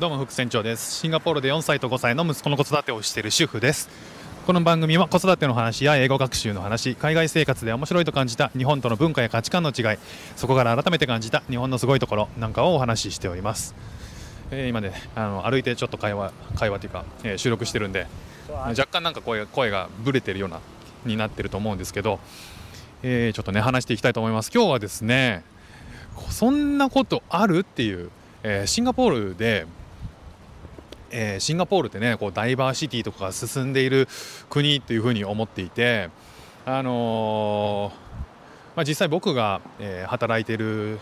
どうも副船長です。シンガポールで4歳と5歳の息子の子育てをしている主婦です。この番組は子育ての話や英語学習の話海外生活で面白いと感じた日本との文化や価値観の違いそこから改めて感じた日本のすごいところなんかをお話ししております、えー今ねあの歩いてちょっと会話会話というか、えー収録してるんで若干なんか声が声がブレてるようなになってると思うんですけど、えーちょっとね話していきたいと思います。今日はですねこそんなことあるっていう、えーシンガポールでえーシンガポールってねこうダイバーシティとかが進んでいる国っていうふうに思っていて、あのーまあ、実際僕が、えー働いている、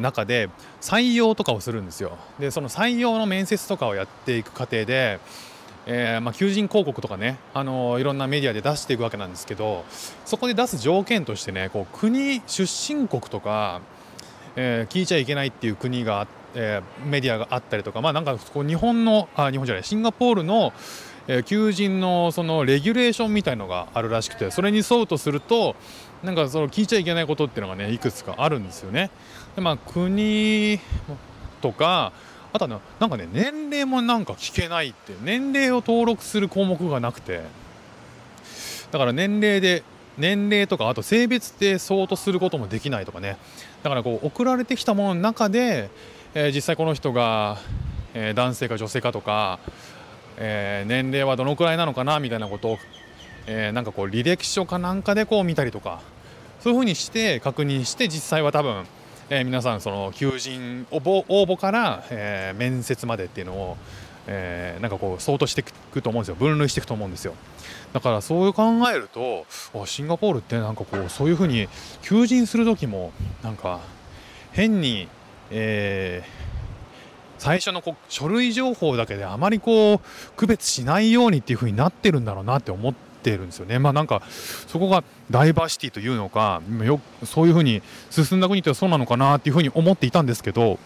中で採用とかをするんですよ。でその採用の面接とかをやっていく過程で、えーまあ、求人広告とかね、あのいろんなメディアで出していくわけなんですけどそこで出す条件としてねこう国出身国とか、えー聞いちゃいけないっていう国があって。えーメディアがあったりとか、まあ、なんかこう日本のあ日本じゃないシンガポールの、えー求人のそのレギュレーションみたいのがあるらしくてそれに沿うとするとなんかその聞いちゃいけないことっていうのがねいくつかあるんですよね。でまあ、国とかあとはねなんかね年齢もなんか聞けないって年齢を登録する項目がなくてだから年齢で年齢とかあと性別で相当することもできないとかねだからこう送られてきたものの中で、えー実際この人が、えー男性か女性かとか、えー年齢はどのくらいなのかなみたいなことを、えーなんかこう履歴書かなんかでこう見たりとかそういうふうにして確認して実際は多分、えー皆さんその求人応募応募から、えー面接までっていうのを、えーなんかこう相当していくと思うんですよ。分類していくと思うんですよ。だからそういう考えるとあシンガポールってなんかこうそういうふうに求人する時もなんか変に、えー最初のこう書類情報だけであまりこう区別しないようにっていう風になってるんだろうなって思ってるんですよね。まあなんかそこがダイバーシティというのかよそういう風に進んだ国ってそうなのかなっていう風に思っていたんですけど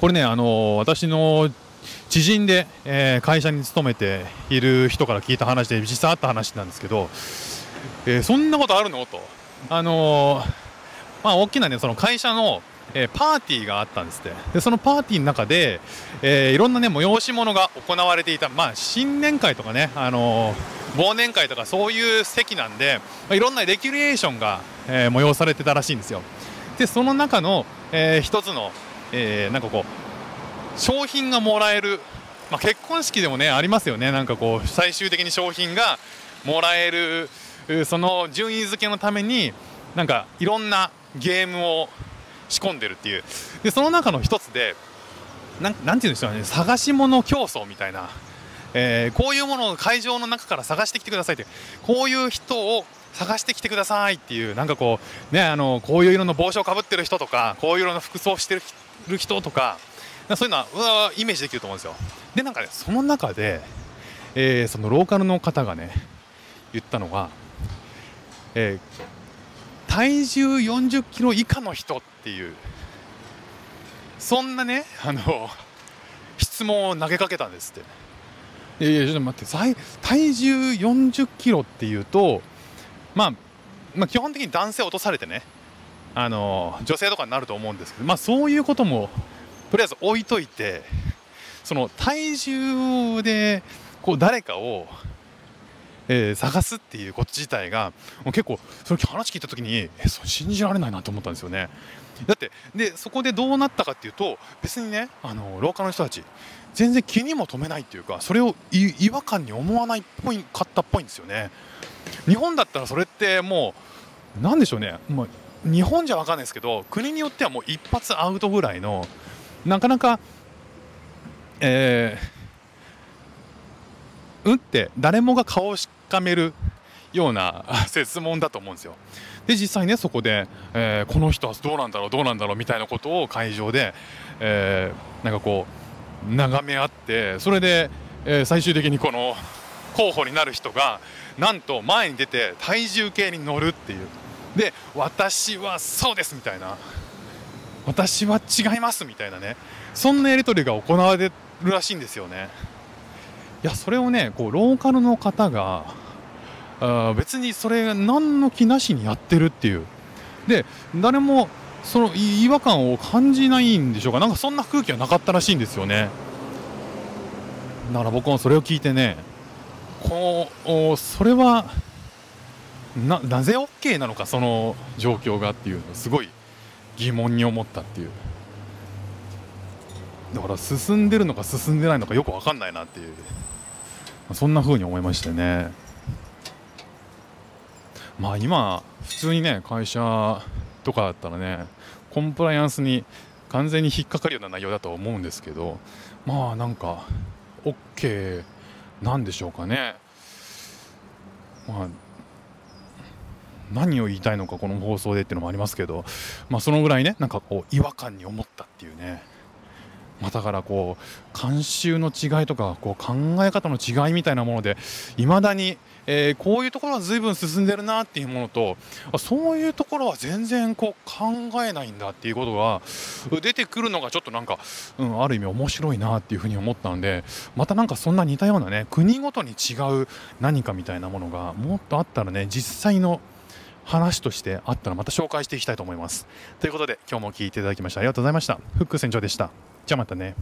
これねあの私の知人で、えー会社に勤めている人から聞いた話で実際あった話なんですけど、えーそんなことあるの？とあのーまあ大きなねその会社のえーパーティーがあったんですって。でそのパーティーの中で、えーいろんなね催し物が行われていた。まあ新年会とかねあのー忘年会とかそういう席なんで、まあいろんなレギュレーションが、えー催されてたらしいんですよ。でその中の、えー一つの、えーなんかこう商品がもらえる、まあ、結婚式でもねありますよね。なんかこう最終的に商品がもらえるその順位付けのためになんかいろんなゲームを仕込んでるっていう。でその中の一つでなんなんていうんでしょうね。探し物競争みたいな、えーこういうものを会場の中から探してきてくださいって。こういう人を探してきてくださいっていう。なんかこうねあのこういう色の帽子をかぶってる人とかこういう色の服装をしてる人とかそういうのはうわイメージできると思うんですよ。でなんかねその中で、えーそのローカルの方がね言ったのが、えー体重40キロ以下の人っていう。そんなねあの質問を投げかけたんですって。いやいやちょっと待って体重40キロっていうと、まあ、まあ基本的に男性落とされてねあの女性とかになると思うんですけどまあそういうこともとりあえず置いといてその体重でこう誰かを、えー探すっていうこと自体がもう結構その話聞いた時にえそれ信じられないなと思ったんですよね。だってでそこでどうなったかっていうと別にねあの廊下の人たち全然気にも留めないっていうかそれを違和感に思わないっぽいかったっぽいんですよね。日本だったらそれってもうなんでしょうね、まあ、日本じゃ分かんないですけど国によってはもう一発アウトぐらいのなかなか、えー、うんって誰もが顔をしかめるようなあ質問だと思うんですよ。で実際ねそこで、えーこの人はどうなんだろうどうなんだろうみたいなことを会場で、えーなんかこう眺め合ってそれで、えー最終的にこの候補になる人がなんと前に出て体重計に乗るっていう。で私はそうですみたいな。私は違いますみたいなね。そんなやり取りが行われるらしいんですよね。いやそれをねこうローカルの方があ別にそれ何の気なしにやってるっていう。で誰もその違和感を感じないんでしょうか。なんかそんな空気はなかったらしいんですよね。だから僕もそれを聞いてねこうそれはななぜ OK なのかその状況がっていうのすごい疑問に思ったっていう。だから進んでるのか進んでないのかよく分かんないなっていう。そんな風に思いましてね。まあ今普通にね会社とかだったらねコンプライアンスに完全に引っかかるような内容だと思うんですけどまあなんか OK なんでしょうかね。まあ何を言いたいのかこの放送でっていうのもありますけど、まあ、そのぐらいねなんかこう違和感に思ったっていうね。まあ、だからこう慣習の違いとかこう考え方の違いみたいなものでいまだに、えー、こういうところは随分進んでるなっていうものとそういうところは全然こう考えないんだっていうことが出てくるのがちょっとなんか、うん、ある意味面白いなっていうふうに思ったのでまたなんかそんな似たようなね国ごとに違う何かみたいなものがもっとあったらね実際の話としてあったらまた紹介していきたいと思います。ということで今日も聞いていただきましてありがとうございました。フック船長でした。じゃあまたね。